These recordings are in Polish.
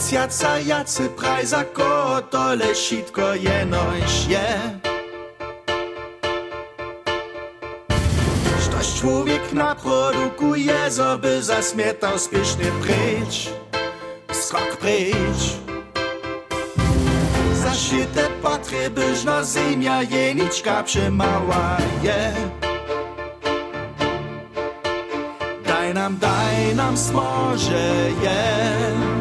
Mesiaca jacy prajza kotole sitko jenoś je. Ktoś człowiek naprodukuje, żeby zasmietał spiesznie precz. Skok precz. Zaszyte potrzeby, żno ziemia jeniczka przemała je. Daj nam, daj nam smoże je,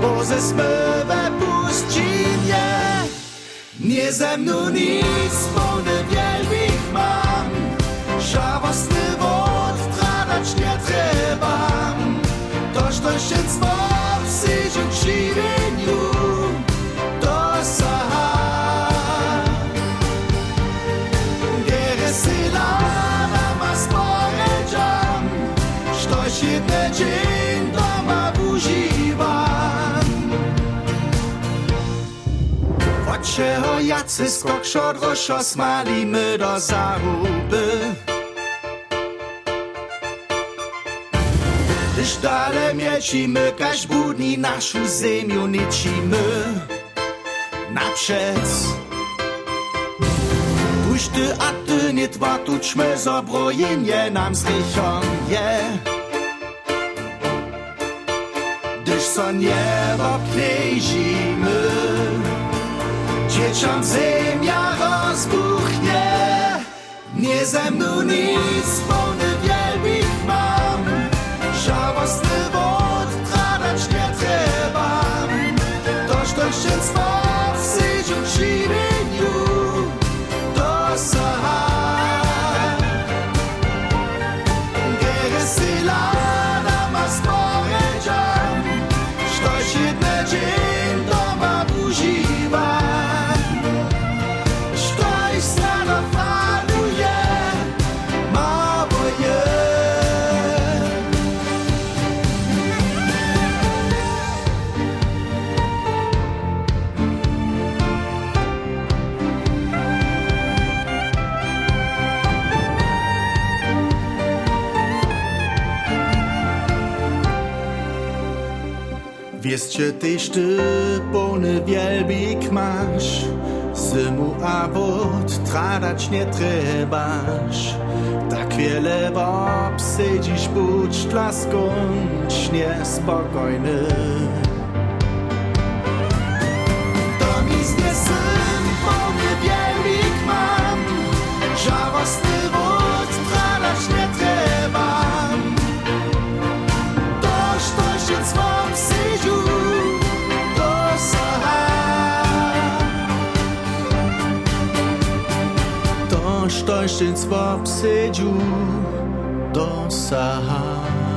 bo ze smywe puści mnie. Nie ze mną nic, pełny wielbich mam, żałosny wód tradać nie trzeba. Toż to się cwop sydziu w żywieniu, to saha. Sztoś jedne dzień doma używam. Oczego jacy skok szoroszo smalimy do zaruby. Gdyż dalej miecimy, każ budni naszą ziemię nicimy. Naprzec. Tuż ty, a ty nie twa, tuczmy zabrojenie nam zrychą je. Gdyż so niebo pnieźimy, dzieciom ziemia rozbuchnie. Nie ze mną nic, pełny wielbich mam, żałosny wód tradać nie trzeba. Toż to się cwa Tyś ty pełny wielbik masz, Symu a wód tradać nie trzebasz. Tak wiele obsydzisz, budź dla skądś niespokojny. To mi syn Toż to się cwam sydziu do saha.